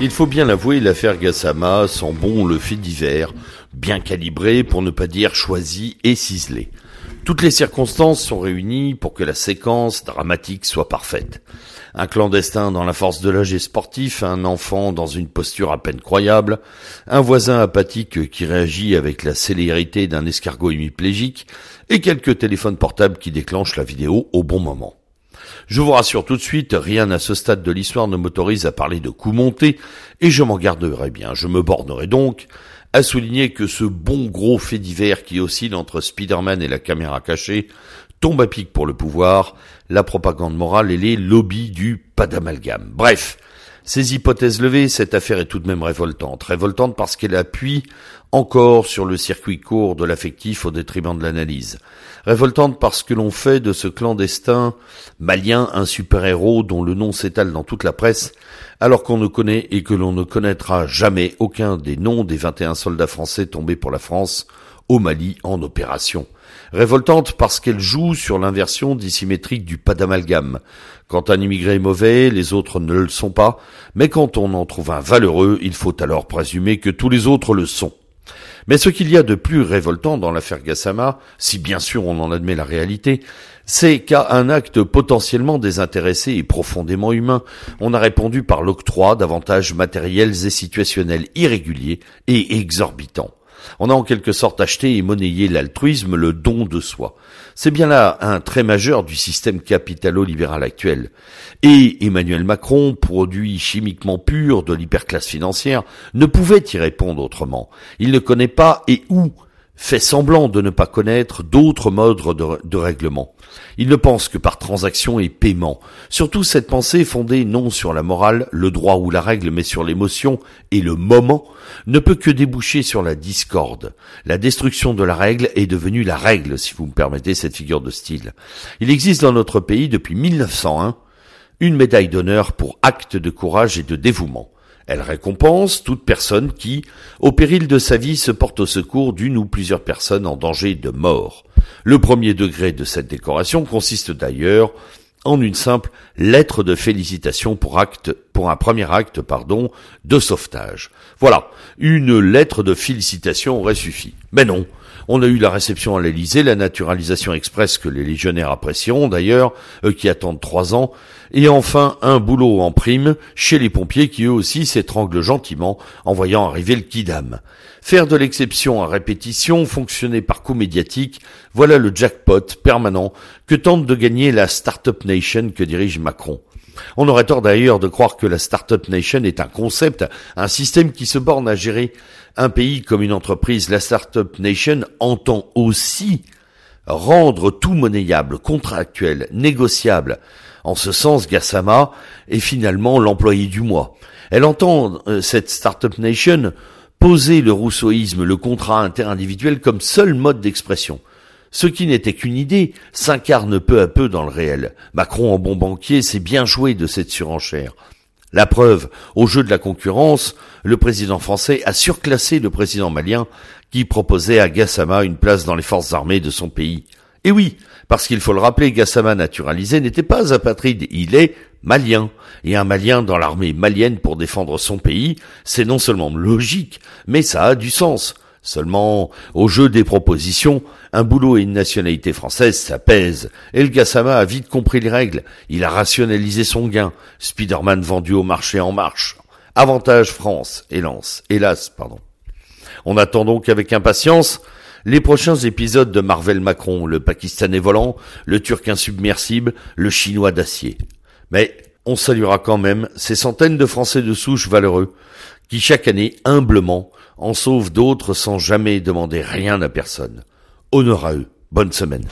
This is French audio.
Il faut bien l'avouer, l'affaire Gassama sent bon le fait divers, bien calibré pour ne pas dire choisi et ciselé. Toutes les circonstances sont réunies pour que la séquence dramatique soit parfaite. Un clandestin dans la force de l'âge sportif, un enfant dans une posture à peine croyable, un voisin apathique qui réagit avec la célérité d'un escargot hémiplégique, et quelques téléphones portables qui déclenchent la vidéo au bon moment. Je vous rassure tout de suite, rien à ce stade de l'histoire ne m'autorise à parler de coups montés, et je m'en garderai bien. Je me bornerai donc à souligner que ce bon gros fait divers qui oscille entre Spider-Man et la caméra cachée tombe à pic pour le pouvoir, la propagande morale et les lobbies du pas d'amalgame. Bref, ces hypothèses levées, cette affaire est tout de même révoltante. Révoltante parce qu'elle appuie encore sur le circuit court de l'affectif au détriment de l'analyse. Révoltante parce que l'on fait de ce clandestin malien un super-héros dont le nom s'étale dans toute la presse, alors qu'on ne connaît et que l'on ne connaîtra jamais aucun des noms des 21 soldats français tombés pour la France au Mali en opération. Révoltante parce qu'elle joue sur l'inversion dissymétrique du pas d'amalgame. Quand un immigré est mauvais, les autres ne le sont pas, mais quand on en trouve un valeureux, il faut alors présumer que tous les autres le sont. Mais ce qu'il y a de plus révoltant dans l'affaire Gassama, si bien sûr on en admet la réalité, c'est qu'à un acte potentiellement désintéressé et profondément humain, on a répondu par l'octroi d'avantages matériels et situationnels irréguliers et exorbitants. On a en quelque sorte acheté et monnayé l'altruisme, le don de soi. C'est bien là un trait majeur du système capitalo-libéral actuel. Et Emmanuel Macron, produit chimiquement pur de l'hyperclasse financière, ne pouvait y répondre autrement. Il ne connaît pas et où fait semblant de ne pas connaître d'autres modes de, règlement. Il ne pense que par transaction et paiement. Surtout cette pensée fondée non sur la morale, le droit ou la règle, mais sur l'émotion et le moment, ne peut que déboucher sur la discorde. La destruction de la règle est devenue la règle, si vous me permettez cette figure de style. Il existe dans notre pays depuis 1901 une médaille d'honneur pour acte de courage et de dévouement. Elle récompense toute personne qui, au péril de sa vie, se porte au secours d'une ou plusieurs personnes en danger de mort. Le premier degré de cette décoration consiste d'ailleurs en une simple lettre de félicitation pour acte, pour un premier acte, pardon, de sauvetage. Voilà. Une lettre de félicitation aurait suffi. Mais non. On a eu la réception à l'Elysée, la naturalisation express que les légionnaires apprécieront d'ailleurs, eux qui attendent trois ans, et enfin un boulot en prime chez les pompiers qui eux aussi s'étranglent gentiment en voyant arriver le kidam. Faire de l'exception à répétition, fonctionner par coup médiatique, voilà le jackpot permanent que tente de gagner la Startup Nation que dirige Macron. On aurait tort d'ailleurs de croire que la Startup Nation est un concept, un système qui se borne à gérer un pays comme une entreprise. La Startup Nation entend aussi rendre tout monnayable, contractuel, négociable. En ce sens, Gassama est finalement l'employé du mois. Elle entend, euh, cette Startup Nation, poser le rousseauisme, le contrat interindividuel comme seul mode d'expression. Ce qui n'était qu'une idée s'incarne peu à peu dans le réel. Macron en bon banquier s'est bien joué de cette surenchère. La preuve, au jeu de la concurrence, le président français a surclassé le président malien qui proposait à Gassama une place dans les forces armées de son pays. Et oui, parce qu'il faut le rappeler, Gassama naturalisé n'était pas apatride, il est malien. Et un malien dans l'armée malienne pour défendre son pays, c'est non seulement logique, mais ça a du sens. Seulement, au jeu des propositions, un boulot et une nationalité française, ça pèse. Et le Gassama a vite compris les règles. Il a rationalisé son gain. Spider-Man vendu au marché en marche. Avantage France, hélas, hélas, pardon. On attend donc avec impatience les prochains épisodes de Marvel Macron, le Pakistanais volant, le Turc insubmersible, le Chinois d'acier. Mais on saluera quand même ces centaines de Français de souche valeureux qui chaque année, humblement, en sauvent d'autres sans jamais demander rien à personne. Honneur à eux. Bonne semaine.